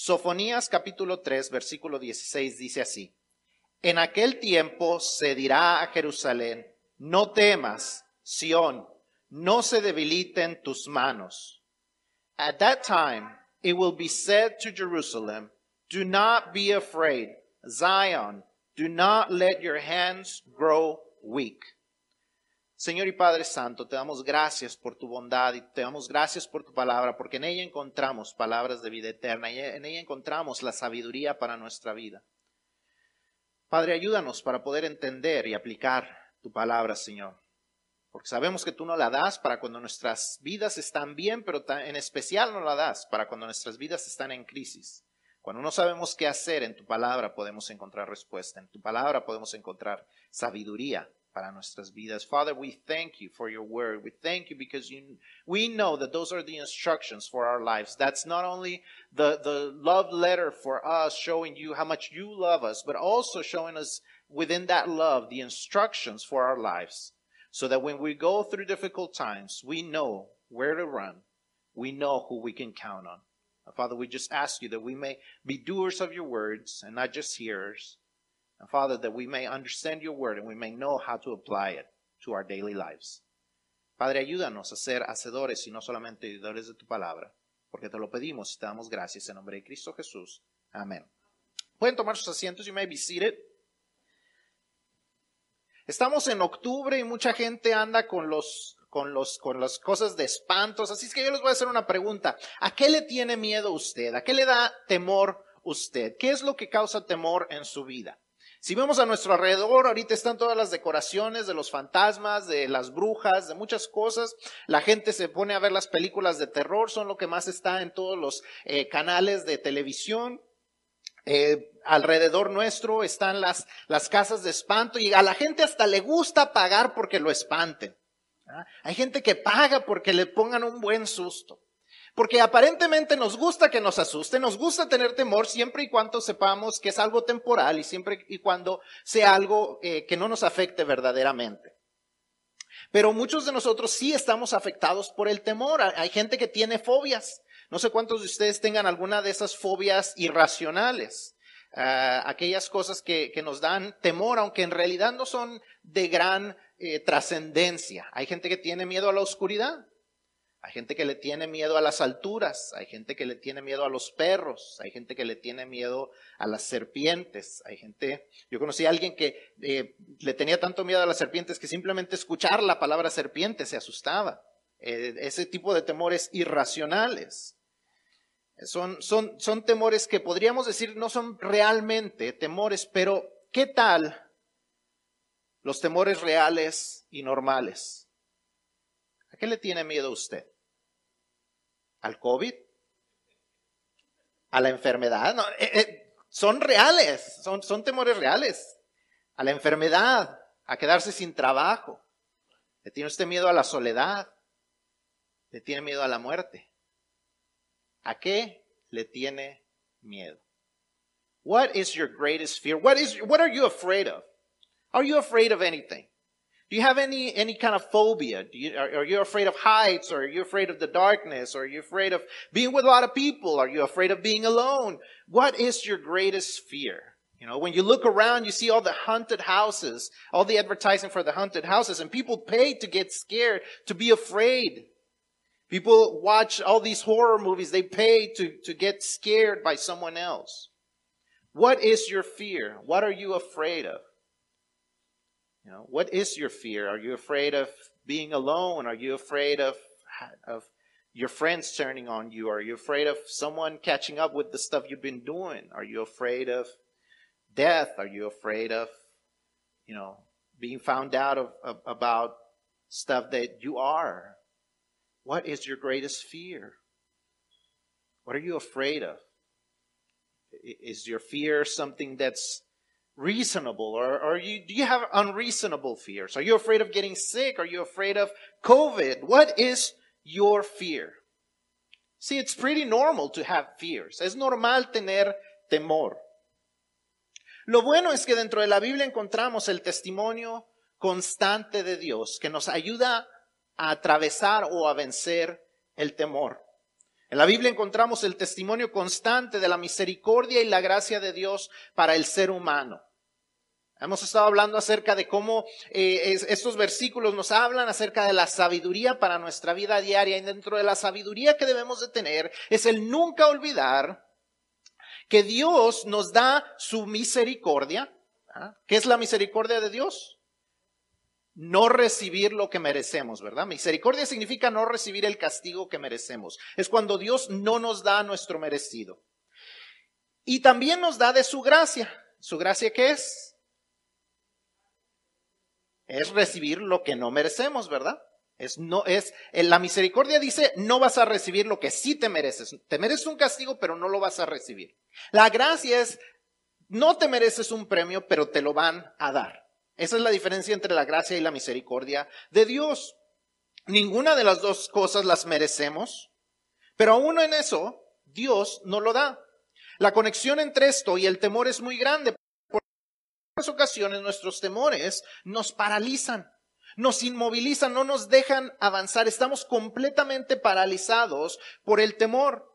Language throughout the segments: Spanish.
Sofonías capítulo 3, versículo 16 dice así. En aquel tiempo se dirá a Jerusalén, no temas, Sión, no se debiliten tus manos. At that time it will be said to Jerusalem, do not be afraid, Zion, do not let your hands grow weak. Señor y Padre Santo, te damos gracias por tu bondad y te damos gracias por tu palabra, porque en ella encontramos palabras de vida eterna y en ella encontramos la sabiduría para nuestra vida. Padre, ayúdanos para poder entender y aplicar tu palabra, Señor. Porque sabemos que tú no la das para cuando nuestras vidas están bien, pero en especial no la das para cuando nuestras vidas están en crisis. Cuando no sabemos qué hacer, en tu palabra podemos encontrar respuesta, en tu palabra podemos encontrar sabiduría para nuestras vidas. Father, we thank you for your word. We thank you because you, we know that those are the instructions for our lives. That's not only the, the love letter for us showing you how much you love us, but also showing us within that love the instructions for our lives. So that when we go through difficult times, we know where to run. We know who we can count on. Father, we just ask you that we may be doers of your words and not just hearers. And Father, that we may understand your word and we may know how to apply it to our daily lives. Padre, ayúdanos a ser hacedores y no solamente oidores de tu palabra, porque te lo pedimos y te damos gracias en nombre de Cristo Jesús. Amén. Pueden tomar sus asientos, you may be seated. Estamos en octubre y mucha gente anda con los con los con las cosas de espantos, así es que yo les voy a hacer una pregunta. ¿A qué le tiene miedo usted? ¿A qué le da temor usted? ¿Qué es lo que causa temor en su vida? Si vemos a nuestro alrededor, ahorita están todas las decoraciones de los fantasmas, de las brujas, de muchas cosas. La gente se pone a ver las películas de terror, son lo que más está en todos los eh, canales de televisión. Eh, alrededor nuestro están las, las casas de espanto y a la gente hasta le gusta pagar porque lo espanten. Hay gente que paga porque le pongan un buen susto. Porque aparentemente nos gusta que nos asuste, nos gusta tener temor siempre y cuando sepamos que es algo temporal y siempre y cuando sea algo eh, que no nos afecte verdaderamente. Pero muchos de nosotros sí estamos afectados por el temor. Hay gente que tiene fobias. No sé cuántos de ustedes tengan alguna de esas fobias irracionales. Ah, aquellas cosas que, nos dan temor, aunque en realidad no son de gran eh, trascendencia. Hay gente que tiene miedo a la oscuridad. Hay gente que le tiene miedo a las alturas, hay gente que le tiene miedo a los perros, hay gente que le tiene miedo a las serpientes, hay gente, yo conocí a alguien que eh, le tenía tanto miedo a las serpientes que simplemente escuchar la palabra serpiente se asustaba. Eh, ese tipo de temores irracionales. Son, son, son temores que podríamos decir no son realmente temores, pero ¿qué tal los temores reales y normales? Qué le tiene miedo usted? ¿Al COVID? ¿A la enfermedad? No, eh, eh, son reales, son, temores reales. A la enfermedad, a quedarse sin trabajo. ¿Le tiene usted miedo a la soledad? ¿Le tiene miedo a la muerte? ¿A qué le tiene miedo? What is your greatest fear? What is what are you afraid of? Are you afraid of anything? Do you have any, any kind of phobia? You, are, are, you afraid of heights? Or are you afraid of the darkness? Or are you afraid of being with a lot of people? Are you afraid of being alone? What is your greatest fear? You know, when you look around, you see all the haunted houses, all the advertising for the haunted houses, and people pay to get scared, to be afraid. People watch all these horror movies, they pay to, to get scared by someone else. What is your fear? What are you afraid of? You know, what is your fear? Are you afraid of being alone? Are you afraid of of your friends turning on you? Are you afraid of someone catching up with the stuff you've been doing? Are you afraid of death? Are you afraid of, you know, being found out of, of about stuff that you are? What is your greatest fear? What are you afraid of? Is your fear something that's reasonable or, you, do you have unreasonable fears? Are you afraid of getting sick? Are you afraid of COVID? What is your fear? See, it's pretty normal to have fears. Es normal tener temor. Lo bueno es que dentro de la Biblia encontramos el testimonio constante de Dios que nos ayuda a atravesar o a vencer el temor. En la Biblia encontramos el testimonio constante de la misericordia y la gracia de Dios para el ser humano. Hemos estado hablando acerca de cómo eh, estos versículos nos hablan acerca de la sabiduría para nuestra vida diaria y dentro de la sabiduría que debemos de tener es el nunca olvidar que Dios nos da su misericordia. ¿ah? ¿Qué es la misericordia de Dios? no recibir lo que merecemos, ¿verdad? Misericordia significa no recibir el castigo que merecemos. Es cuando Dios no nos da nuestro merecido. Y también nos da de su gracia. ¿Su gracia qué es? Es recibir lo que no merecemos, ¿verdad? Es no es la misericordia dice, no vas a recibir lo que sí te mereces. Te mereces un castigo, pero no lo vas a recibir. La gracia es no te mereces un premio, pero te lo van a dar. Esa es la diferencia entre la gracia y la misericordia de Dios. Ninguna de las dos cosas las merecemos, pero aún en eso Dios no lo da. La conexión entre esto y el temor es muy grande. Ocasiones nuestros temores nos paralizan, nos inmovilizan, no nos dejan avanzar. Estamos completamente paralizados por el temor.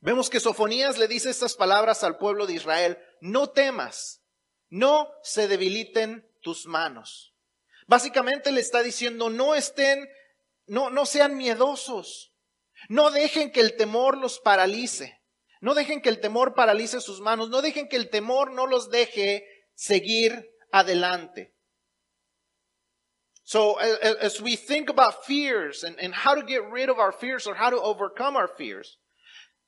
Vemos que Sofonías le dice estas palabras al pueblo de Israel, no temas, no se debiliten tus manos. Básicamente le está diciendo, no estén, no, no sean miedosos. No dejen que el temor los paralice. No dejen que el temor paralice sus manos. No dejen que el temor no los deje seguir adelante. So as we think about fears and, and how to get rid of our fears or how to overcome our fears,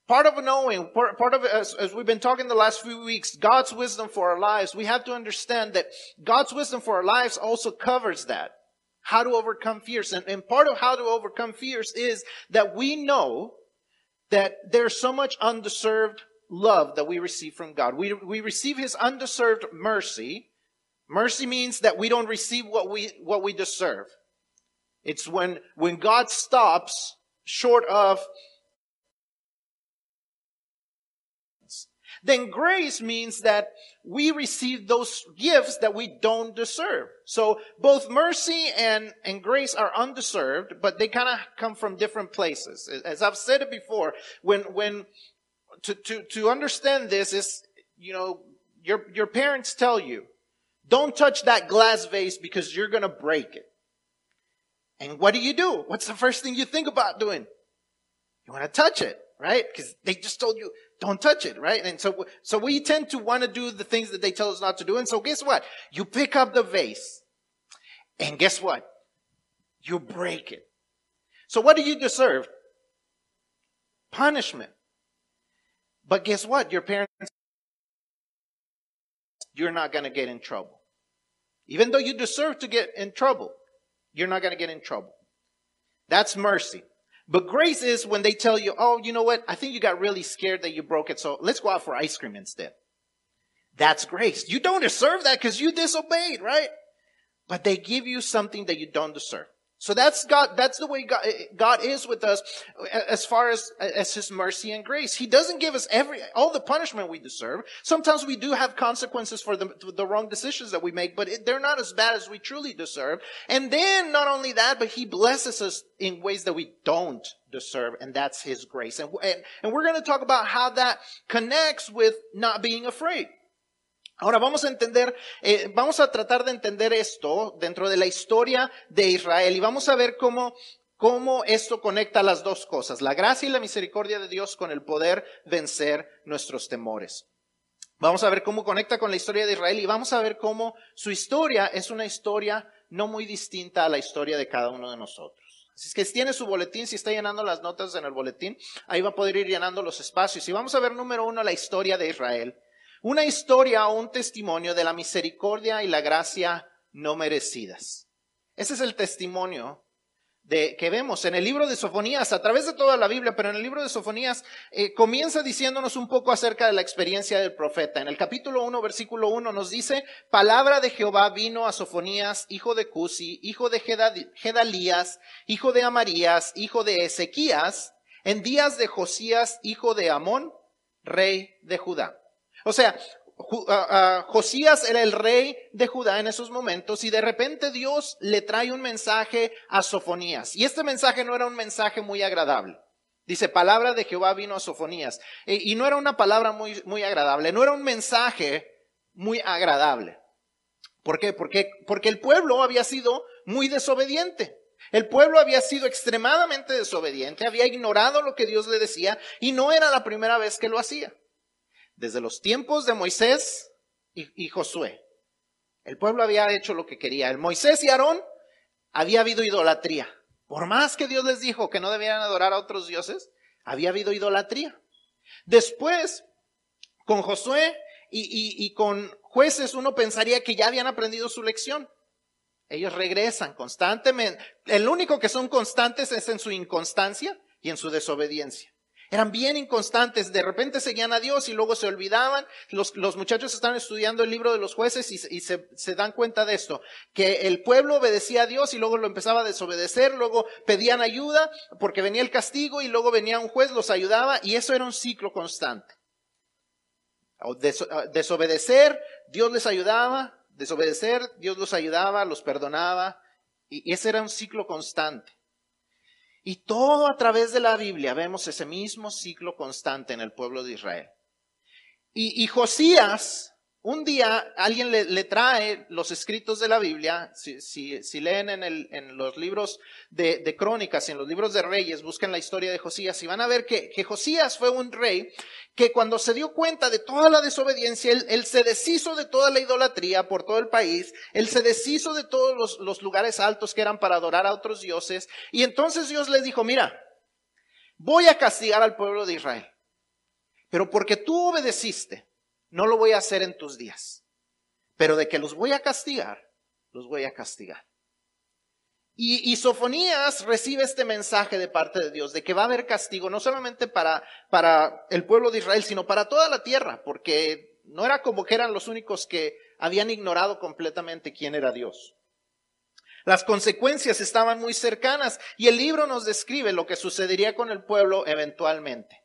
Part of knowing, part, of as, as we've been talking the last few weeks, God's wisdom for our lives, we have to understand that God's wisdom for our lives also covers that. How to overcome fears. And, and part of how to overcome fears is that we know that there's so much undeserved love that we receive from God. We, we receive His undeserved mercy. Mercy means that we don't receive what we, what we deserve. It's when, when God stops short of then grace means that we receive those gifts that we don't deserve. So both mercy and, and grace are undeserved, but they kind of come from different places. As I've said it before, when, when, to, to, to understand this is, you know, your, your parents tell you, don't touch that glass vase because you're going to break it. And what do you do? What's the first thing you think about doing? You want to touch it, right? Because they just told you, don't touch it, right? And so, so we tend to want to do the things that they tell us not to do. And so guess what? You pick up the vase and guess what? You break it. So what do you deserve? Punishment. But guess what? Your parents, you're not going to get in trouble. Even though you deserve to get in trouble, you're not going to get in trouble. That's mercy. But grace is when they tell you, oh, you know what? I think you got really scared that you broke it. So let's go out for ice cream instead. That's grace. You don't deserve that because you disobeyed, right? But they give you something that you don't deserve. So that's God, that's the way God, God is with us as far as, as His mercy and grace. He doesn't give us every, all the punishment we deserve. Sometimes we do have consequences for the, the wrong decisions that we make, but it, they're not as bad as we truly deserve. And then not only that, but He blesses us in ways that we don't deserve, and that's His grace. And, and, and we're going to talk about how that connects with not being afraid. Ahora vamos a entender, eh, vamos a tratar de entender esto dentro de la historia de Israel y vamos a ver cómo, cómo esto conecta las dos cosas, la gracia y la misericordia de Dios con el poder vencer nuestros temores. Vamos a ver cómo conecta con la historia de Israel y vamos a ver cómo su historia es una historia no muy distinta a la historia de cada uno de nosotros. Así es que si tiene su boletín, si está llenando las notas en el boletín, ahí va a poder ir llenando los espacios. Y vamos a ver número uno la historia de Israel. Una historia o un testimonio de la misericordia y la gracia no merecidas. Ese es el testimonio de, que vemos en el libro de Sofonías, a través de toda la Biblia, pero en el libro de Sofonías eh, comienza diciéndonos un poco acerca de la experiencia del profeta. En el capítulo 1, versículo 1 nos dice, palabra de Jehová vino a Sofonías, hijo de Cusi, hijo de Gedalías, hijo de Amarías, hijo de Ezequías, en días de Josías, hijo de Amón, rey de Judá. O sea, Josías era el rey de Judá en esos momentos y de repente Dios le trae un mensaje a Sofonías. Y este mensaje no era un mensaje muy agradable. Dice, palabra de Jehová vino a Sofonías. E, y no era una palabra muy, muy agradable, no era un mensaje muy agradable. ¿Por qué? Porque, porque el pueblo había sido muy desobediente. El pueblo había sido extremadamente desobediente, había ignorado lo que Dios le decía y no era la primera vez que lo hacía. Desde los tiempos de Moisés y, Josué, el pueblo había hecho lo que quería. El Moisés y Aarón había habido idolatría. Por más que Dios les dijo que no debían adorar a otros dioses, había habido idolatría. Después, con Josué y con jueces, uno pensaría que ya habían aprendido su lección. Ellos regresan constantemente. El único que son constantes es en su inconstancia y en su desobediencia. Eran bien inconstantes, de repente seguían a Dios y luego se olvidaban. Los, los muchachos están estudiando el libro de los jueces y, y se, se, dan cuenta de esto, que el pueblo obedecía a Dios y luego lo empezaba a desobedecer, luego pedían ayuda porque venía el castigo y luego venía un juez, los ayudaba y eso era un ciclo constante. Desobedecer, Dios les ayudaba, desobedecer, Dios los ayudaba, los perdonaba, y ese era un ciclo constante. Y todo a través de la Biblia vemos ese mismo ciclo constante en el pueblo de Israel. Y, Josías un día alguien le, trae los escritos de la Biblia, si, leen en, los libros de, de, crónicas en los libros de reyes, buscan la historia de Josías y van a ver que, Josías fue un rey que cuando se dio cuenta de toda la desobediencia, él, se deshizo de toda la idolatría por todo el país, él se deshizo de todos los lugares altos que eran para adorar a otros dioses y entonces Dios les dijo, mira, voy a castigar al pueblo de Israel, pero porque tú obedeciste, no lo voy a hacer en tus días, pero de que los voy a castigar, los voy a castigar. Y, y, Sofonías recibe este mensaje de parte de Dios de que va a haber castigo no solamente para, para el pueblo de Israel, sino para toda la tierra, porque no era como que eran los únicos que habían ignorado completamente quién era Dios. Las consecuencias estaban muy cercanas y el libro nos describe lo que sucedería con el pueblo eventualmente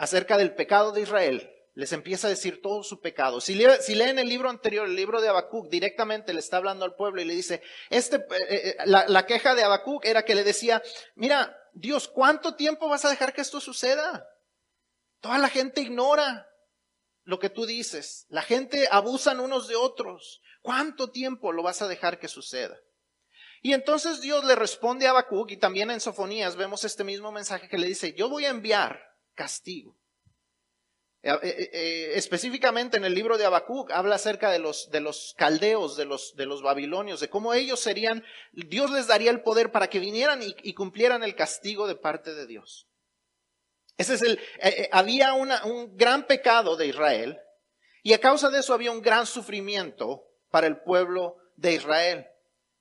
acerca del pecado de Israel, les empieza a decir todo su pecado. Si, leen el libro anterior, el libro de Habacuc, directamente le está hablando al pueblo y le dice, este, eh, eh, la, la, queja de Habacuc era que le decía, mira, Dios, ¿cuánto tiempo vas a dejar que esto suceda? Toda la gente ignora lo que tú dices. La gente abusan unos de otros. ¿Cuánto tiempo lo vas a dejar que suceda? Y entonces Dios le responde a Habacuc y también en Sofonías vemos este mismo mensaje que le dice, yo voy a enviar castigo. Eh, eh, eh, específicamente en el libro de Habacuc habla acerca de los, de los caldeos, de los, de los babilonios, de cómo ellos serían, Dios les daría el poder para que vinieran y, cumplieran el castigo de parte de Dios. Ese es el, había un gran pecado de Israel y a causa de eso había un gran sufrimiento para el pueblo de Israel.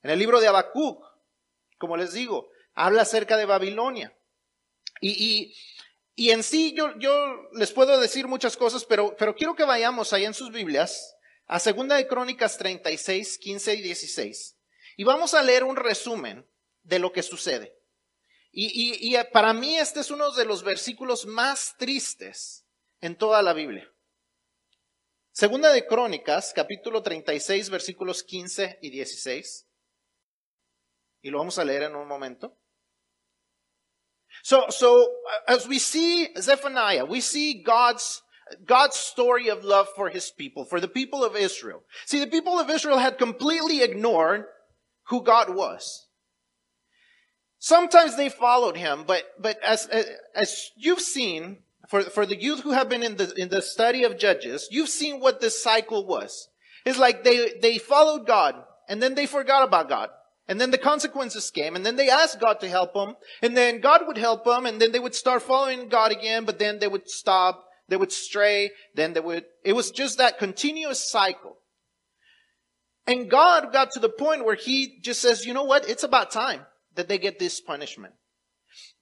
En el libro de Habacuc, como les digo, habla acerca de Babilonia. Y y en sí yo, les puedo decir muchas cosas, pero, quiero que vayamos ahí en sus Biblias a Segunda de Crónicas 36, 15 y 16. Y vamos a leer un resumen de lo que sucede. Y, y, y para mí este es uno de los versículos más tristes en toda la Biblia. Segunda de Crónicas, capítulo 36, versículos 15 y 16. Y lo vamos a leer en un momento. So, so uh, as we see Zephaniah, we see God's God's story of love for his people, for the people of Israel. See, the people of Israel had completely ignored who God was. Sometimes they followed him, but, but as, as you've seen, for, for the youth who have been in the, in the study of Judges, you've seen what this cycle was. It's like they, they followed God, and then they forgot about God. And then the consequences came, and then they asked God to help them, and then God would help them, and then they would start following God again, but then they would stop, they would stray, then they would, it was just that continuous cycle. And God got to the point where He just says, you know what, it's about time that they get this punishment.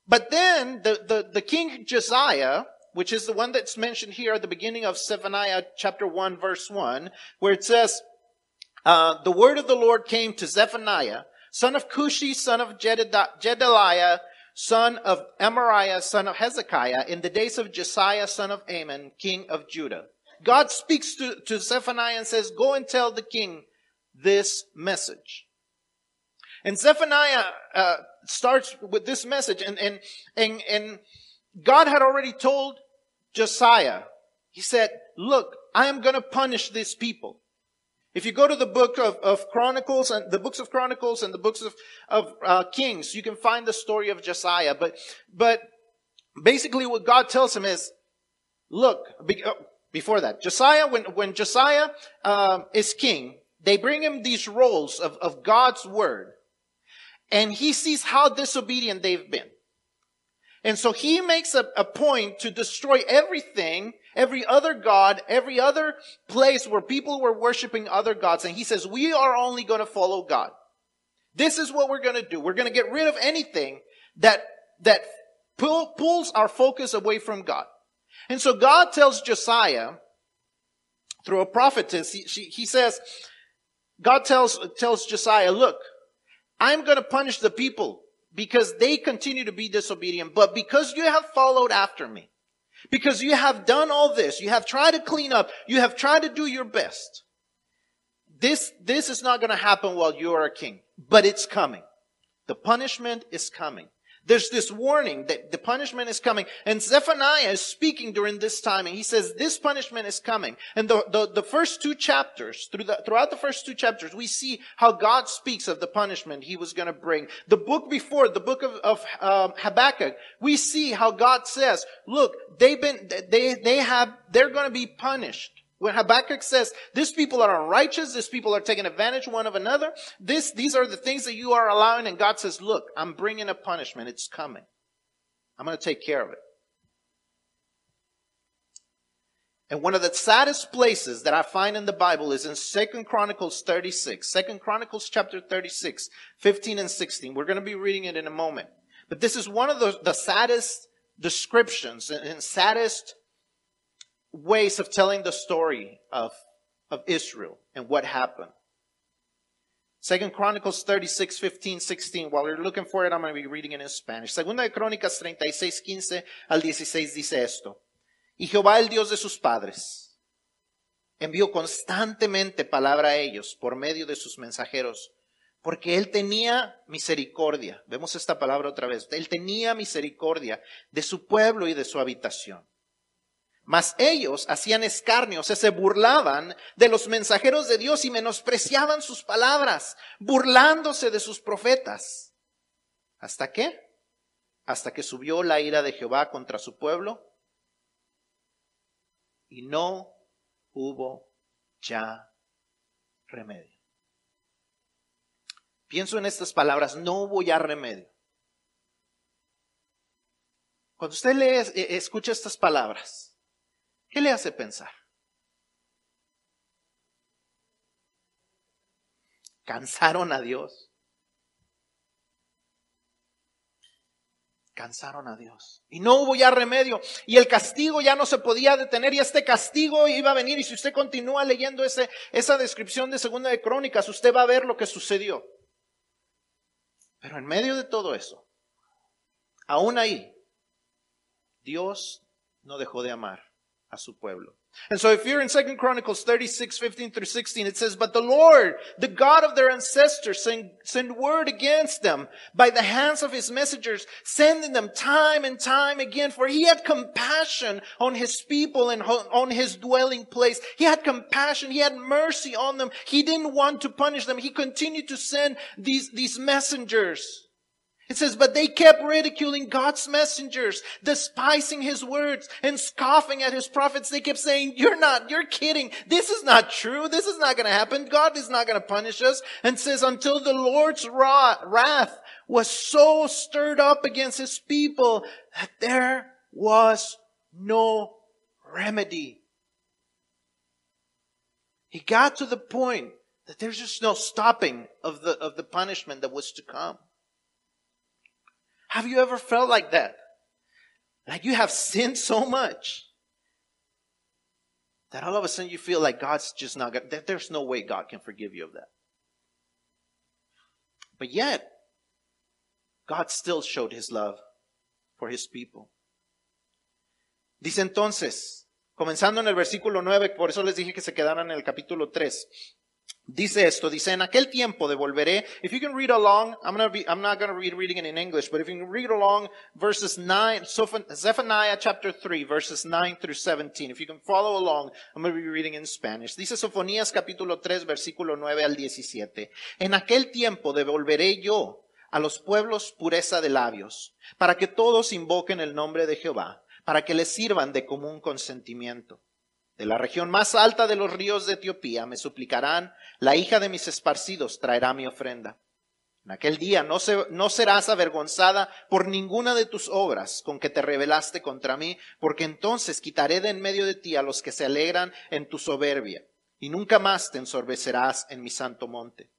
But then the, the, the king Josiah, which is the one that's mentioned here at the beginning of Zephaniah chapter 1 verse 1, where it says, uh, the word of the Lord came to Zephaniah, son of Cushi, son of Jedaliah, son of Amariah, son of Hezekiah, in the days of Josiah, son of Amon, king of Judah. God speaks to, to Zephaniah and says, go and tell the king this message. And Zephaniah uh, starts with this message. And, and, and, and God had already told Josiah, he said, look, I am going to punish these people. If you go to the book of, of Chronicles and the books of Chronicles and the books of, of uh, Kings, you can find the story of Josiah. But, but basically what God tells him is, look, be, uh, before that, Josiah, when, when Josiah uh, is king, they bring him these rolls of, of God's word. And he sees how disobedient they've been. And so he makes a, a point to destroy everything, every other God, every other place where people were worshiping other gods. And he says, we are only going to follow God. This is what we're going to do. We're going to get rid of anything that, that pull, pulls our focus away from God. And so God tells Josiah through a prophetess, he, she, he says, God tells, tells Josiah, look, I'm going to punish the people because they continue to be disobedient. But because you have followed after me, because you have done all this, you have tried to clean up, you have tried to do your best. This, this is not going to happen while you are a king, but it's coming. The punishment is coming. There's this warning that the punishment is coming. And Zephaniah is speaking during this time and he says, this punishment is coming. And the, the, the first two chapters, through the, throughout the first two chapters, we see how God speaks of the punishment he was going to bring. The book before, the book of, of um, Habakkuk, we see how God says, look, they've been, they, they have, they're going to be punished. When Habakkuk says, these people are unrighteous, these people are taking advantage one of another, this, these are the things that you are allowing, and God says, look, I'm bringing a punishment. It's coming. I'm going to take care of it. And one of the saddest places that I find in the Bible is in Second Chronicles 36. Second Chronicles chapter 36, 15 and 16. We're going to be reading it in a moment. But this is one of the, the saddest descriptions and saddest ways of telling the story of, of Israel and what happened. Second Chronicles 36, 15, 16. While you're looking for it, I'm going to be reading it in Spanish. Segunda de Crónicas 36, 15 al 16 dice esto. Y Jehová, el Dios de sus padres, envió constantemente palabra a ellos por medio de sus mensajeros, porque él tenía misericordia. Vemos esta palabra otra vez. Él tenía misericordia de su pueblo y de su habitación. Mas ellos hacían escarnio, o sea, se burlaban de los mensajeros de Dios y menospreciaban sus palabras, burlándose de sus profetas. ¿Hasta qué? Hasta que subió la ira de Jehová contra su pueblo y no hubo ya remedio. Pienso en estas palabras, no hubo ya remedio. Cuando usted lee, eh, escucha estas palabras, ¿Qué le hace pensar? Cansaron a Dios. Cansaron a Dios. Y no hubo ya remedio. Y el castigo ya no se podía detener. Y este castigo iba a venir. Y si usted continúa leyendo ese, esa descripción de Segunda de Crónicas, usted va a ver lo que sucedió. Pero en medio de todo eso, aún ahí, Dios no dejó de amar a su pueblo. And so if you're in Second Chronicles 36, 15 through 16, it says, But the Lord, the God of their ancestors, send, send word against them by the hands of his messengers, sending them time and time again, for he had compassion on his people and on his dwelling place. He had compassion. He had mercy on them. He didn't want to punish them. He continued to send these, these messengers. It says, but they kept ridiculing God's messengers, despising his words and scoffing at his prophets. They kept saying, you're not, you're kidding. This is not true. This is not going to happen. God is not going to punish us. And says, until the Lord's wrath was so stirred up against his people that there was no remedy. He got to the point that there's just no stopping of the, of the punishment that was to come. Have you ever felt like that? Like you have sinned so much that all of a sudden you feel like God's just not going there's no way God can forgive you of that. But yet, God still showed his love for his people. Dice entonces, comenzando en el versículo 9, por eso les dije que se quedaran en el capítulo 3. Dice esto, dice, en aquel tiempo devolveré, if you can read along, I'm, gonna be, I'm not going to read reading it in English, but if you can read along verses 9, Zephaniah chapter 3, verses 9 through 17, if you can follow along, I'm going to be reading in Spanish. Dice Sofonías capítulo 3, versículo 9 al 17. En aquel tiempo devolveré yo a los pueblos pureza de labios, para que todos invoquen el nombre de Jehová, para que les sirvan de común consentimiento. De la región más alta de los ríos de Etiopía me suplicarán, la hija de mis esparcidos traerá mi ofrenda. En aquel día no, no, serás avergonzada por ninguna de tus obras con que te rebelaste contra mí, porque entonces quitaré de en medio de ti a los que se alegran en tu soberbia, y nunca más te ensorbecerás en mi santo monte.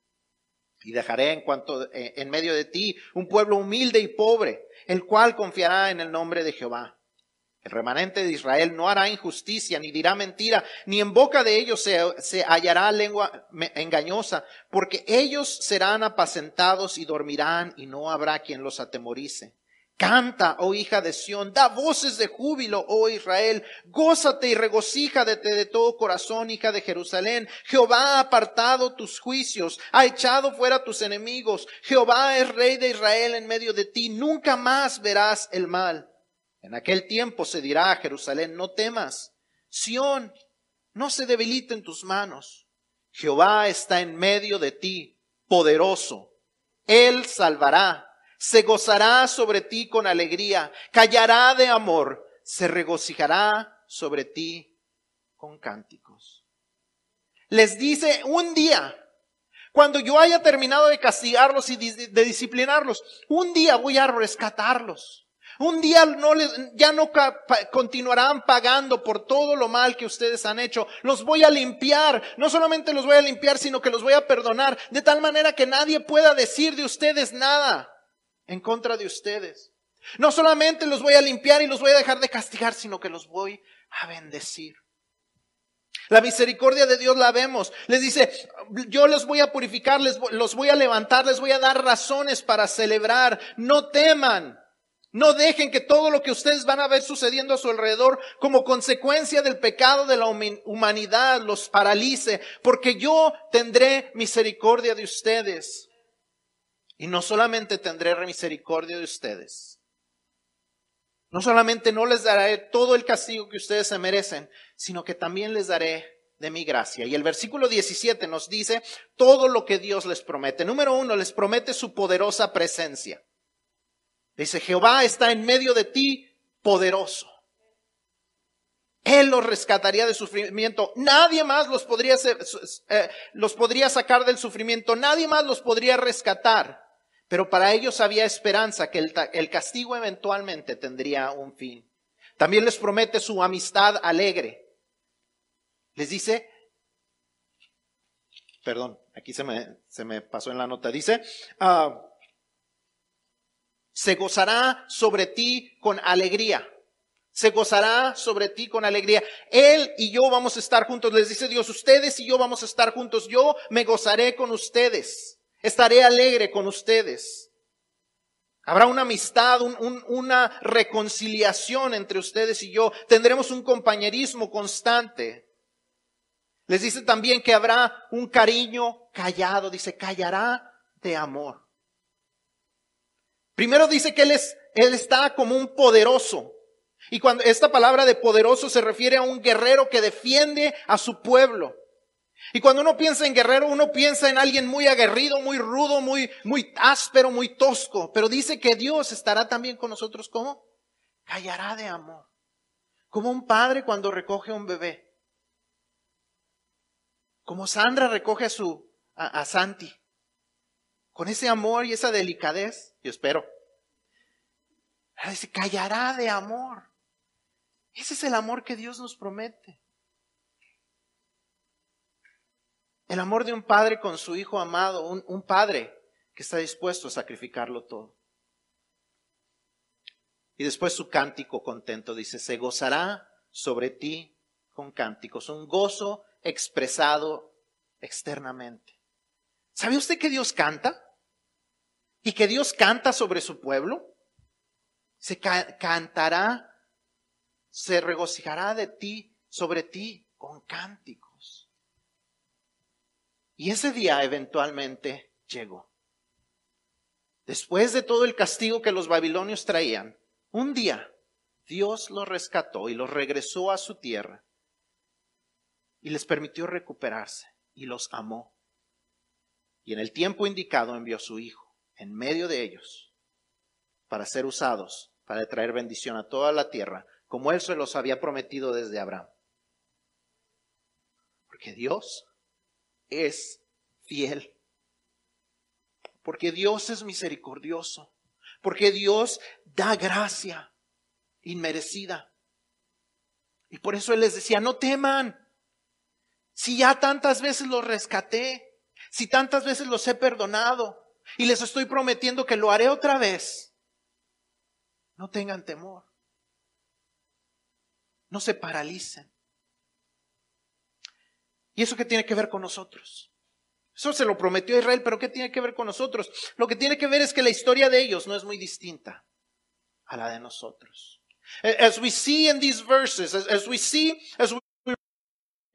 Y dejaré en cuanto eh, en medio de ti un pueblo humilde y pobre, el cual confiará en el nombre de Jehová. El remanente de Israel no hará injusticia, ni dirá mentira, ni en boca de ellos se, hallará lengua engañosa, porque ellos serán apacentados y dormirán, y no habrá quien los atemorice. Canta, oh hija de Sión, da voces de júbilo, oh Israel, gózate y regocíjate de todo corazón, hija de Jerusalén. Jehová ha apartado tus juicios, ha echado fuera tus enemigos. Jehová es rey de Israel en medio de ti, nunca más verás el mal. En aquel tiempo se dirá a Jerusalén, no temas, Sión, no se debilite en tus manos. Jehová está en medio de ti, poderoso. Él salvará, se gozará sobre ti con alegría, callará de amor, se regocijará sobre ti con cánticos. Les dice un día, cuando yo haya terminado de castigarlos y de disciplinarlos, un día voy a rescatarlos. Un día no les, ya no continuarán pagando por todo lo mal que ustedes han hecho. Los voy a limpiar. No solamente los voy a limpiar, sino que los voy a perdonar. De tal manera que nadie pueda decir de ustedes nada en contra de ustedes. No solamente los voy a limpiar y los voy a dejar de castigar, sino que los voy a bendecir. La misericordia de Dios la vemos. Les dice, yo les voy a purificar, les, los voy a levantar, les voy a dar razones para celebrar. No teman. No dejen que todo lo que ustedes van a ver sucediendo a su alrededor como consecuencia del pecado de la humanidad los paralice, porque yo tendré misericordia de ustedes. Y no solamente tendré misericordia de ustedes, no solamente no les daré todo el castigo que ustedes se merecen, sino que también les daré de mi gracia. Y el versículo 17 nos dice todo lo que Dios les promete. Número uno, les promete su poderosa presencia. Dice, Jehová está en medio de ti, poderoso. Él los rescataría del sufrimiento. Nadie más los podría, eh, los podría sacar del sufrimiento. Nadie más los podría rescatar. Pero para ellos había esperanza que el, el castigo eventualmente tendría un fin. También les promete su amistad alegre. Les dice, perdón, aquí se me, se me pasó en la nota, dice, uh, se gozará sobre ti con alegría. Se gozará sobre ti con alegría. Él y yo vamos a estar juntos. Les dice Dios, ustedes y yo vamos a estar juntos. Yo me gozaré con ustedes. Estaré alegre con ustedes. Habrá una amistad, una reconciliación entre ustedes y yo. Tendremos un compañerismo constante. Les dice también que habrá un cariño callado. Dice, callará de amor. Primero dice que él, es, está como un poderoso. Y cuando esta palabra de poderoso se refiere a un guerrero que defiende a su pueblo. Y cuando uno piensa en guerrero, uno piensa en alguien muy aguerrido, muy rudo, muy, muy áspero, muy tosco. Pero dice que Dios estará también con nosotros como callará de amor. Como un padre cuando recoge a un bebé. Como Sandra recoge a su, a Santi con ese amor y esa delicadez, yo espero. Se callará de amor. Ese es el amor que Dios nos promete. El amor de un padre con su hijo amado, un, un padre que está dispuesto a sacrificarlo todo. Y después su cántico contento dice, se gozará sobre ti con cánticos, un gozo expresado externamente. ¿Sabe usted que Dios canta? Y que Dios canta sobre su pueblo, se cantará, se regocijará de ti, sobre ti, con cánticos. Y ese día eventualmente llegó. Después de todo el castigo que los babilonios traían, un día Dios los rescató y los regresó a su tierra y les permitió recuperarse y los amó. Y en el tiempo indicado envió a su Hijo en medio de ellos para ser usados, para traer bendición a toda la tierra, como Él se los había prometido desde Abraham. Porque Dios es fiel. Porque Dios es misericordioso. Porque Dios da gracia inmerecida. Y por eso Él les decía, no teman. Si ya tantas veces los rescaté, si tantas veces los he perdonado y les estoy prometiendo que lo haré otra vez, no tengan temor. No se paralicen. ¿Y eso qué tiene que ver con nosotros? Eso se lo prometió a Israel, pero ¿qué tiene que ver con nosotros? Lo que tiene que ver es que la historia de ellos no es muy distinta a la de nosotros. As we see in these verses, as, we see, as we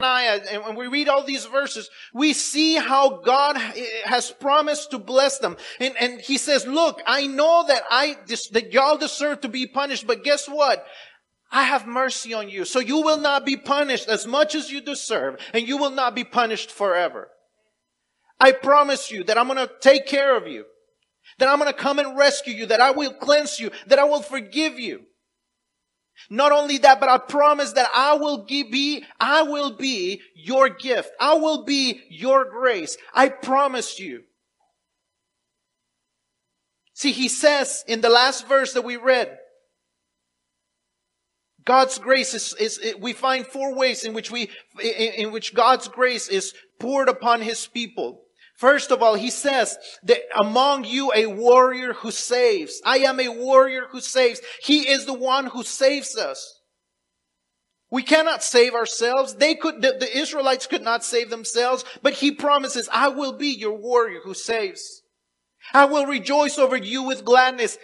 and when we read all these verses, we see how God has promised to bless them. And, and he says, look, I know that I, that y'all deserve to be punished, but guess what? I have mercy on you. So you will not be punished as much as you deserve, and you will not be punished forever. I promise you that I'm going to take care of you, that I'm going to come and rescue you, that I will cleanse you, that I will forgive you. Not only that, but I promise that I will be, I will be your gift. I will be your grace. I promise you. See, he says in the last verse that we read, God's grace is, is, we find four ways in which we, in, in which God's grace is poured upon his people. First of all, he says that among you a warrior who saves. I am a warrior who saves. He is the one who saves us. We cannot save ourselves. They could, the, the Israelites could not save themselves, but he promises, I will be your warrior who saves. I will rejoice over you with gladness.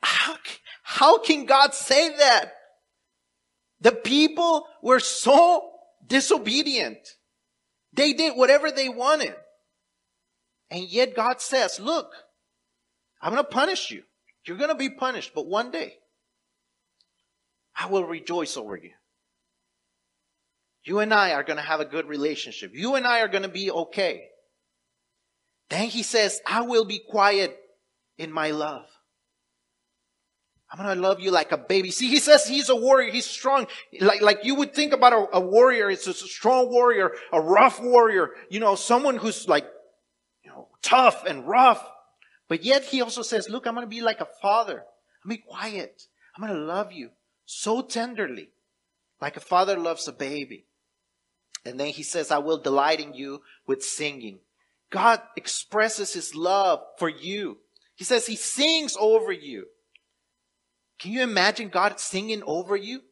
How, how can God say that? The people were so disobedient. They did whatever they wanted. And yet God says, look, I'm going to punish you. You're going to be punished, but one day I will rejoice over you. You and I are going to have a good relationship. You and I are going to be okay. Then he says, I will be quiet in my love. I'm gonna love you like a baby. See, he says he's a warrior. He's strong. Like, like you would think about a, a warrior. It's a strong warrior, a rough warrior. You know, someone who's like, you know, tough and rough. But yet he also says, look, I'm gonna be like a father. I'm gonna be quiet. I'm gonna love you so tenderly, like a father loves a baby. And then he says, I will delight in you with singing. God expresses his love for you. He says he sings over you. Can you imagine God singing over you?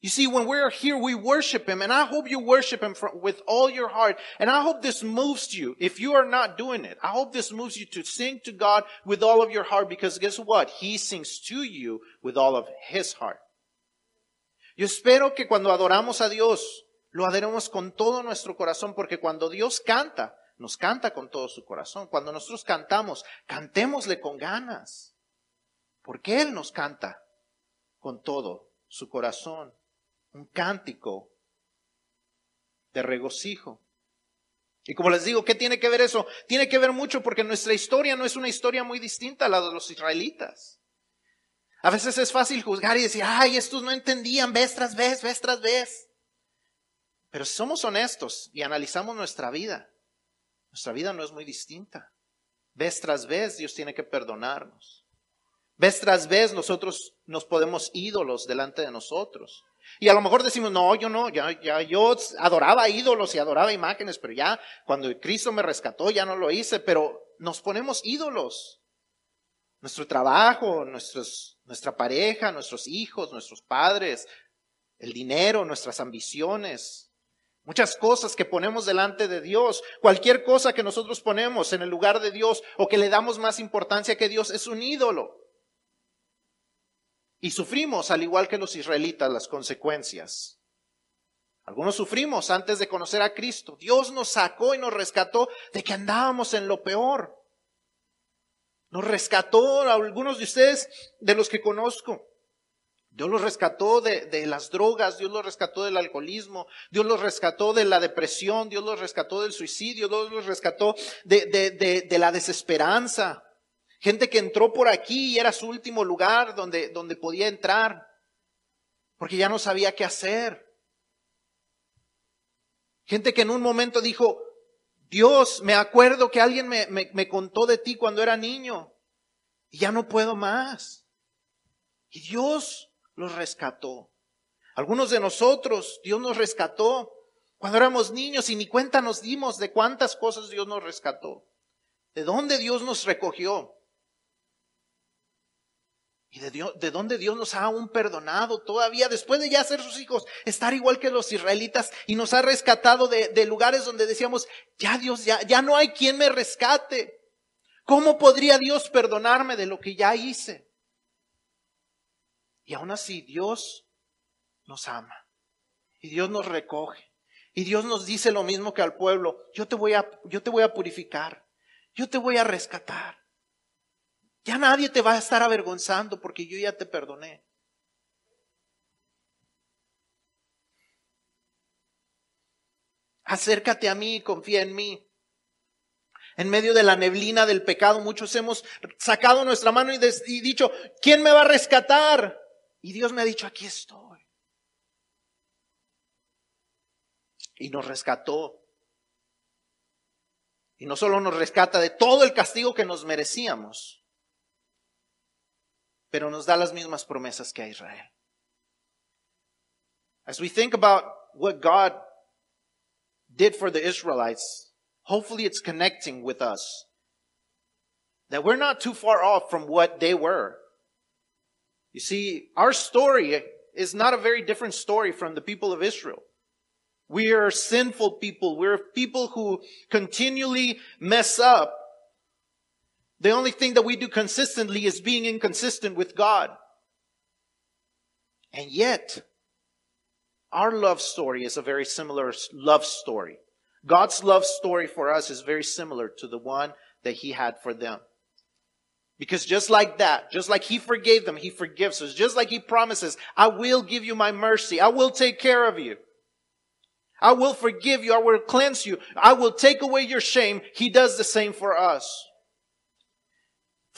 You see, when we're here, we worship Him, and I hope you worship Him with all your heart. And I hope this moves you. If you are not doing it, I hope this moves you to sing to God with all of your heart, because guess what? He sings to you with all of His heart. Yo espero que cuando adoramos a Dios, lo adoremos con todo nuestro corazón, porque cuando Dios canta, nos canta con todo su corazón. Cuando nosotros cantamos, cantémosle con ganas. Porque Él nos canta con todo su corazón, un cántico de regocijo. Y como les digo, ¿qué tiene que ver eso? Tiene que ver mucho porque nuestra historia no es una historia muy distinta a la de los israelitas. A veces es fácil juzgar y decir, ay, estos no entendían vez tras vez, vez tras vez. Pero si somos honestos y analizamos nuestra vida, nuestra vida no es muy distinta. Vez tras vez Dios tiene que perdonarnos. Vez tras vez nosotros nos podemos ídolos delante de nosotros. Y a lo mejor decimos, no, yo no, ya, ya, yo adoraba ídolos y adoraba imágenes, pero ya cuando Cristo me rescató ya no lo hice, pero nos ponemos ídolos. Nuestro trabajo, nuestros, nuestra pareja, nuestros hijos, nuestros padres, el dinero, nuestras ambiciones, muchas cosas que ponemos delante de Dios, cualquier cosa que nosotros ponemos en el lugar de Dios o que le damos más importancia que Dios es un ídolo. Y sufrimos, al igual que los israelitas, las consecuencias. Algunos sufrimos antes de conocer a Cristo. Dios nos sacó y nos rescató de que andábamos en lo peor. Nos rescató a algunos de ustedes, de los que conozco. Dios los rescató de, las drogas, Dios los rescató del alcoholismo, Dios los rescató de la depresión, Dios los rescató del suicidio, Dios los rescató de, de la desesperanza. Gente que entró por aquí y era su último lugar donde, donde podía entrar, porque ya no sabía qué hacer. Gente que en un momento dijo, Dios, me acuerdo que alguien me, me, contó de ti cuando era niño y ya no puedo más. Y Dios los rescató. Algunos de nosotros, Dios nos rescató cuando éramos niños y ni cuenta nos dimos de cuántas cosas Dios nos rescató. ¿De dónde Dios nos recogió? ¿Y de, Dios, de dónde Dios nos ha aún perdonado todavía después de ya ser sus hijos, estar igual que los israelitas y nos ha rescatado de, de lugares donde decíamos, ya Dios, ya, ya no hay quien me rescate. ¿Cómo podría Dios perdonarme de lo que ya hice? Y aún así Dios nos ama y Dios nos recoge y Dios nos dice lo mismo que al pueblo, yo te voy a, yo te voy a purificar, yo te voy a rescatar. Ya nadie te va a estar avergonzando porque yo ya te perdoné. Acércate a mí confía en mí. En medio de la neblina del pecado, muchos hemos sacado nuestra mano y, y dicho, ¿quién me va a rescatar? Y Dios me ha dicho, aquí estoy. Y nos rescató. Y no solo nos rescata de todo el castigo que nos merecíamos, pero nos da las mismas promesas que a Israel. As we think about what God did for the Israelites, hopefully it's connecting with us. That we're not too far off from what they were. You see, our story is not a very different story from the people of Israel. We are sinful people. We're people who continually mess up the only thing that we do consistently is being inconsistent with God. And yet, our love story is a very similar love story. God's love story for us is very similar to the one that He had for them. Because just like that, just like He forgave them, He forgives us. Just like He promises, I will give you my mercy. I will take care of you. I will forgive you. I will cleanse you. I will take away your shame. He does the same for us.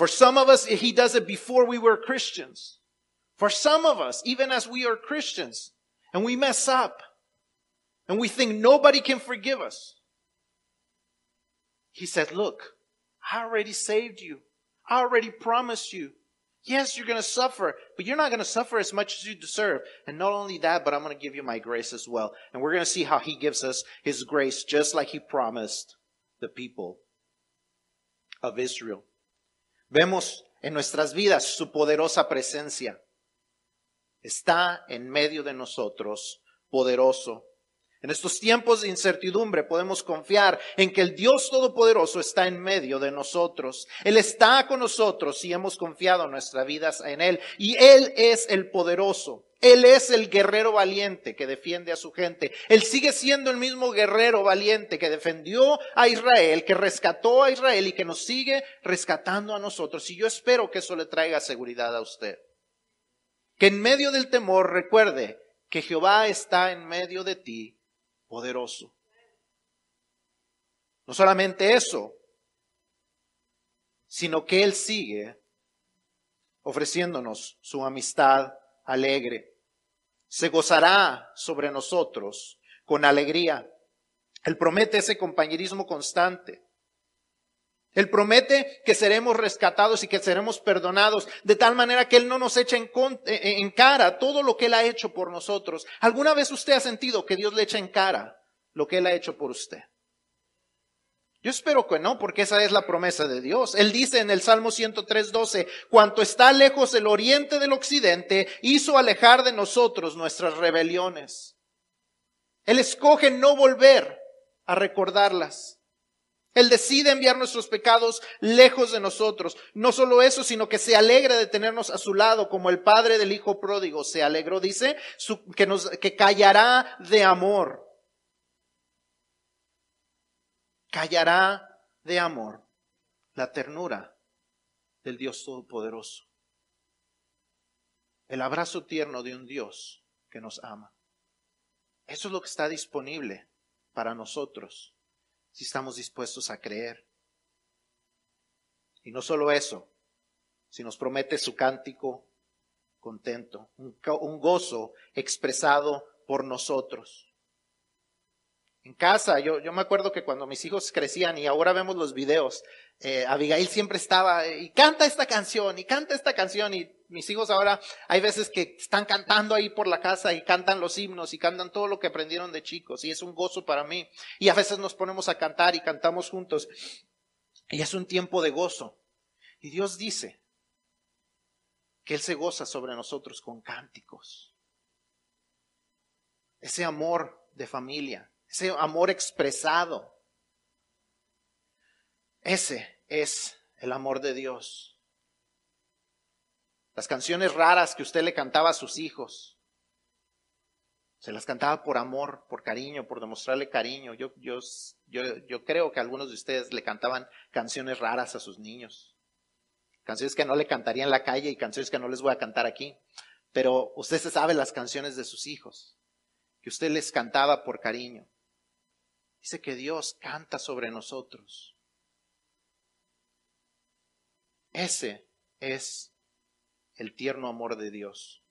For some of us, he does it before we were Christians. For some of us, even as we are Christians, and we mess up, and we think nobody can forgive us. He said, look, I already saved you. I already promised you. Yes, you're going to suffer, but you're not going to suffer as much as you deserve. And not only that, but I'm going to give you my grace as well. And we're going to see how he gives us his grace just like he promised the people of Israel. Vemos en nuestras vidas su poderosa presencia. Está en medio de nosotros, poderoso. En estos tiempos de incertidumbre podemos confiar en que el Dios Todopoderoso está en medio de nosotros. Él está con nosotros y hemos confiado nuestras vidas en Él. Y Él es el poderoso. Él es el guerrero valiente que defiende a su gente. Él sigue siendo el mismo guerrero valiente que defendió a Israel, que rescató a Israel y que nos sigue rescatando a nosotros. Y yo espero que eso le traiga seguridad a usted. Que en medio del temor recuerde que Jehová está en medio de ti, poderoso. No solamente eso, sino que Él sigue ofreciéndonos su amistad alegre se gozará sobre nosotros con alegría. Él promete ese compañerismo constante. Él promete que seremos rescatados y que seremos perdonados, de tal manera que Él no nos echa en, en, cara todo lo que Él ha hecho por nosotros. ¿Alguna vez usted ha sentido que Dios le echa en cara lo que Él ha hecho por usted? Yo espero que no, porque esa es la promesa de Dios. Él dice en el Salmo 103.12, cuanto está lejos el oriente del occidente, hizo alejar de nosotros nuestras rebeliones. Él escoge no volver a recordarlas. Él decide enviar nuestros pecados lejos de nosotros. No solo eso, sino que se alegra de tenernos a su lado, como el padre del hijo pródigo se alegró. Dice que, nos, que callará de amor. Callará de amor la ternura del Dios Todopoderoso. El abrazo tierno de un Dios que nos ama. Eso es lo que está disponible para nosotros si estamos dispuestos a creer. Y no solo eso, si nos promete su cántico contento, un, gozo expresado por nosotros. En casa, yo, yo me acuerdo que cuando mis hijos crecían y ahora vemos los videos, eh, Abigail siempre estaba y canta esta canción y canta esta canción y mis hijos ahora hay veces que están cantando ahí por la casa y cantan los himnos y cantan todo lo que aprendieron de chicos y es un gozo para mí. Y a veces nos ponemos a cantar y cantamos juntos y es un tiempo de gozo. Y Dios dice que Él se goza sobre nosotros con cánticos. Ese amor de familia, ese amor expresado. Ese es el amor de Dios. Las canciones raras que usted le cantaba a sus hijos, se las cantaba por amor, por cariño, por demostrarle cariño. Yo, yo, yo, yo creo que algunos de ustedes le cantaban canciones raras a sus niños. Canciones que no le cantaría en la calle y canciones que no les voy a cantar aquí. Pero usted se sabe las canciones de sus hijos, que usted les cantaba por cariño. Dice que Dios canta sobre nosotros. Ese es el tierno amor de Dios.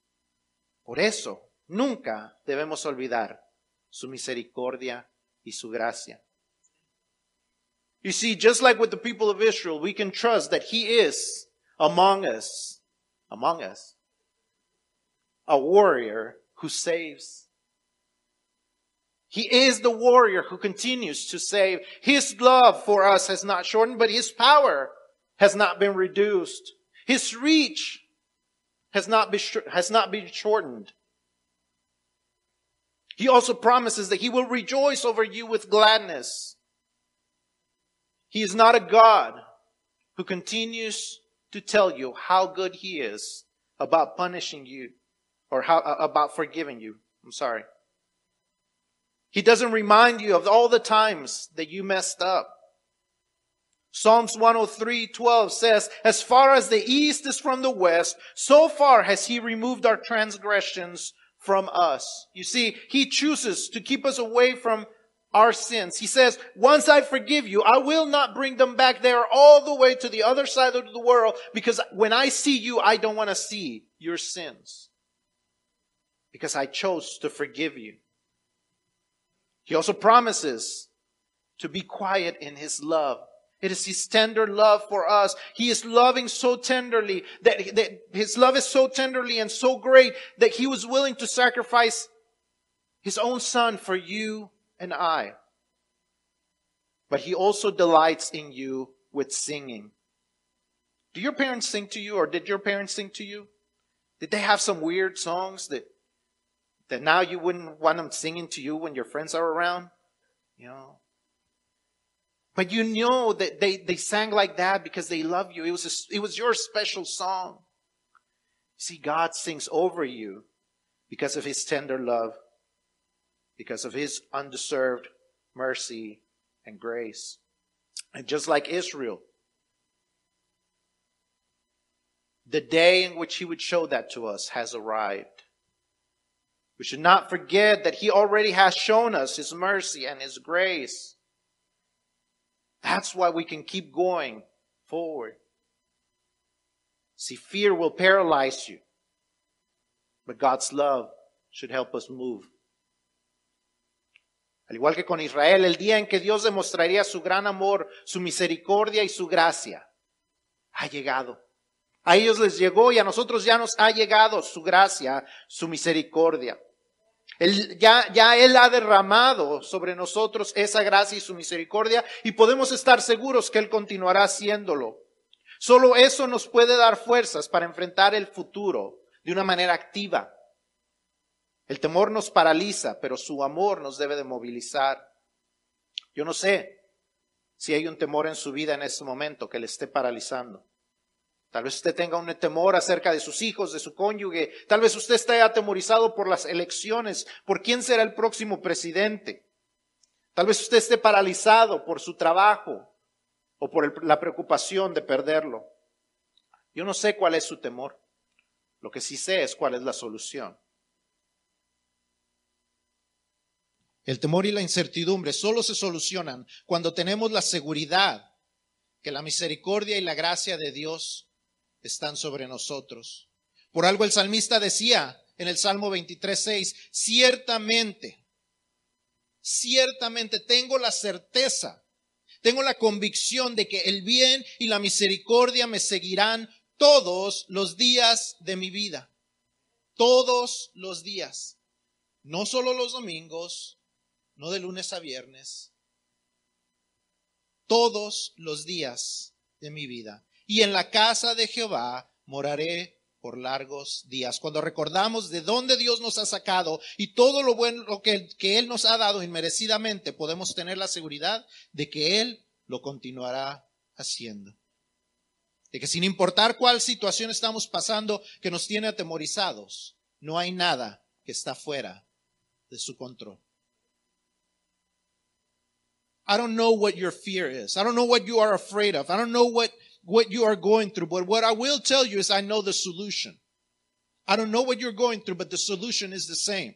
Por eso, nunca debemos olvidar su misericordia y su gracia. You see, just like with the people of Israel, we can trust that He is among us, among us, a warrior who saves. He is the warrior who continues to save. His love for us has not shortened, but His power has not been reduced. His reach has not been, has not been shortened. He also promises that he will rejoice over you with gladness. He is not a God who continues to tell you how good he is about punishing you or how, about forgiving you. I'm sorry. He doesn't remind you of all the times that you messed up. Psalms 103, 12 says, As far as the east is from the west, so far has he removed our transgressions from us. You see, he chooses to keep us away from our sins. He says, once I forgive you, I will not bring them back there all the way to the other side of the world because when I see you, I don't want to see your sins because I chose to forgive you. He also promises to be quiet in his love. It is His tender love for us. He is loving so tenderly that, that, His love is so tenderly and so great that He was willing to sacrifice His own Son for you and I. But He also delights in you with singing. Do your parents sing to you or did your parents sing to you? Did they have some weird songs that, that now you wouldn't want them singing to you when your friends are around? You know, but you know that they, they sang like that because they love you. It was, a, it was your special song. See, God sings over you because of his tender love, because of his undeserved mercy and grace. And just like Israel, the day in which he would show that to us has arrived. We should not forget that he already has shown us his mercy and his grace. That's why we can keep going forward. See, fear will paralyze you, but God's love should help us move. Al igual que con Israel, el día en que Dios demostraría su gran amor, su misericordia y su gracia, ha llegado. A ellos les llegó y a nosotros ya nos ha llegado su gracia, su misericordia. Él, ya, ya Él ha derramado sobre nosotros esa gracia y su misericordia y podemos estar seguros que Él continuará haciéndolo. Solo eso nos puede dar fuerzas para enfrentar el futuro de una manera activa. El temor nos paraliza, pero su amor nos debe de movilizar. Yo no sé si hay un temor en su vida en este momento que le esté paralizando. Tal vez usted tenga un temor acerca de sus hijos, de su cónyuge. Tal vez usted esté atemorizado por las elecciones, por quién será el próximo presidente. Tal vez usted esté paralizado por su trabajo o por la preocupación de perderlo. Yo no sé cuál es su temor. Lo que sí sé es cuál es la solución. El temor y la incertidumbre solo se solucionan cuando tenemos la seguridad que la misericordia y la gracia de Dios están sobre nosotros. Por algo el salmista decía en el Salmo 23.6, ciertamente, ciertamente tengo la certeza, tengo la convicción de que el bien y la misericordia me seguirán todos los días de mi vida. Todos los días. No solo los domingos, no de lunes a viernes. Todos los días de mi vida y en la casa de Jehová moraré por largos días. Cuando recordamos de dónde Dios nos ha sacado y todo lo bueno que, que Él nos ha dado inmerecidamente, podemos tener la seguridad de que Él lo continuará haciendo. De que sin importar cuál situación estamos pasando que nos tiene atemorizados, no hay nada que está fuera de su control. I don't know what your fear is. I don't know what you are afraid of. I don't know what what you are going through, but what I will tell you is I know the solution. I don't know what you're going through, but the solution is the same.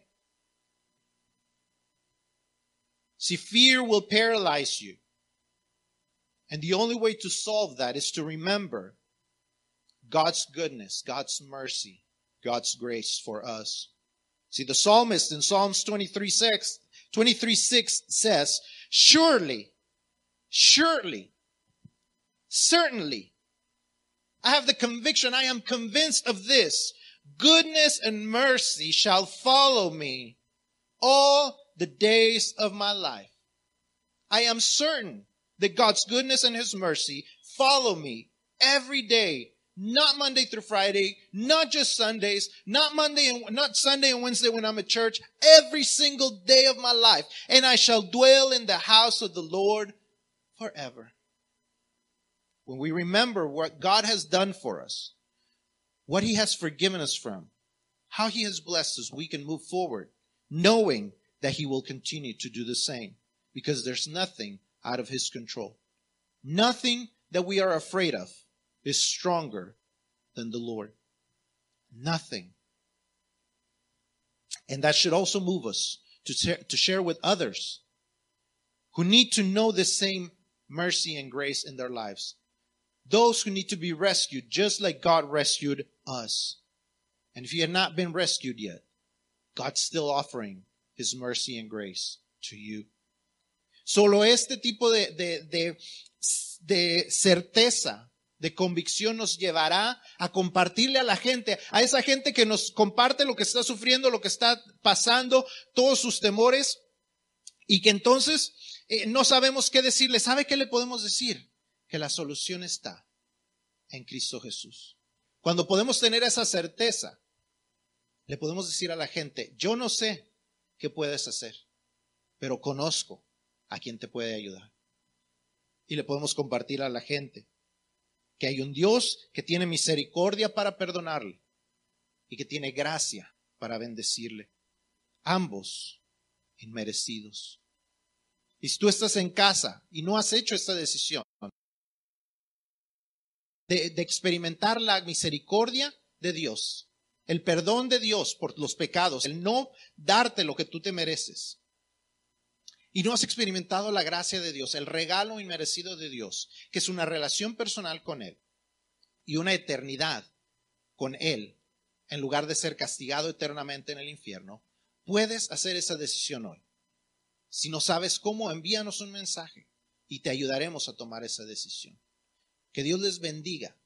See, fear will paralyze you. And the only way to solve that is to remember God's goodness, God's mercy, God's grace for us. See, the psalmist in Psalms 23 6, 23 6 says, Surely, surely, Certainly, I have the conviction, I am convinced of this. Goodness and mercy shall follow me all the days of my life. I am certain that God's goodness and His mercy follow me every day, not Monday through Friday, not just Sundays, not Monday and not Sunday and Wednesday when I'm at church, every single day of my life. And I shall dwell in the house of the Lord forever when we remember what God has done for us, what He has forgiven us from, how He has blessed us, we can move forward knowing that He will continue to do the same because there's nothing out of His control. Nothing that we are afraid of is stronger than the Lord. Nothing. And that should also move us to, to share with others who need to know the same mercy and grace in their lives those who need to be rescued, just like God rescued us. And if you have not been rescued yet, God's still offering His mercy and grace to you. Solo este tipo de, de, de, de certeza, de convicción nos llevará a compartirle a la gente, a esa gente que nos comparte lo que está sufriendo, lo que está pasando, todos sus temores, y que entonces eh, no sabemos qué decirle. ¿Sabe qué le podemos decir? Que la solución está en Cristo Jesús. Cuando podemos tener esa certeza, le podemos decir a la gente, yo no sé qué puedes hacer, pero conozco a quien te puede ayudar. Y le podemos compartir a la gente que hay un Dios que tiene misericordia para perdonarle y que tiene gracia para bendecirle. Ambos inmerecidos. Y si tú estás en casa y no has hecho esta decisión, de, experimentar la misericordia de Dios, el perdón de Dios por los pecados, el no darte lo que tú te mereces. Y no has experimentado la gracia de Dios, el regalo inmerecido de Dios, que es una relación personal con Él y una eternidad con Él, en lugar de ser castigado eternamente en el infierno, puedes hacer esa decisión hoy. Si no sabes cómo, envíanos un mensaje y te ayudaremos a tomar esa decisión. Que Dios les bendiga.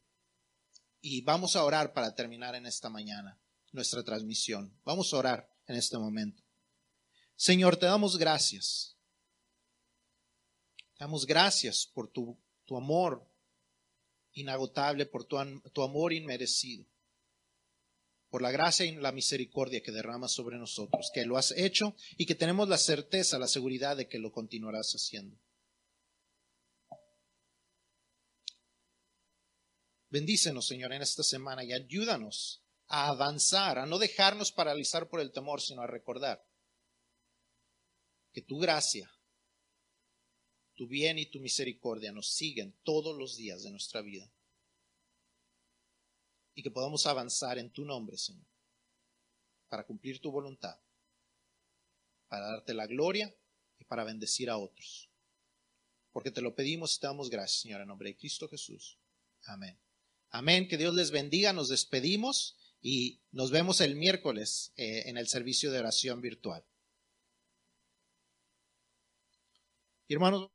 Y vamos a orar para terminar en esta mañana nuestra transmisión. Vamos a orar en este momento. Señor, te damos gracias. Te damos gracias por tu, tu amor inagotable, por tu, tu amor inmerecido, por la gracia y la misericordia que derramas sobre nosotros, que lo has hecho y que tenemos la certeza, la seguridad de que lo continuarás haciendo. Bendícenos, Señor, en esta semana y ayúdanos a avanzar, a no dejarnos paralizar por el temor, sino a recordar que tu gracia, tu bien y tu misericordia nos siguen todos los días de nuestra vida. Y que podamos avanzar en tu nombre, Señor, para cumplir tu voluntad, para darte la gloria y para bendecir a otros. Porque te lo pedimos y te damos gracias, Señor, en nombre de Cristo Jesús. Amén. Amén. Que Dios les bendiga. Nos despedimos y nos vemos el miércoles eh, en el servicio de oración virtual. hermanos,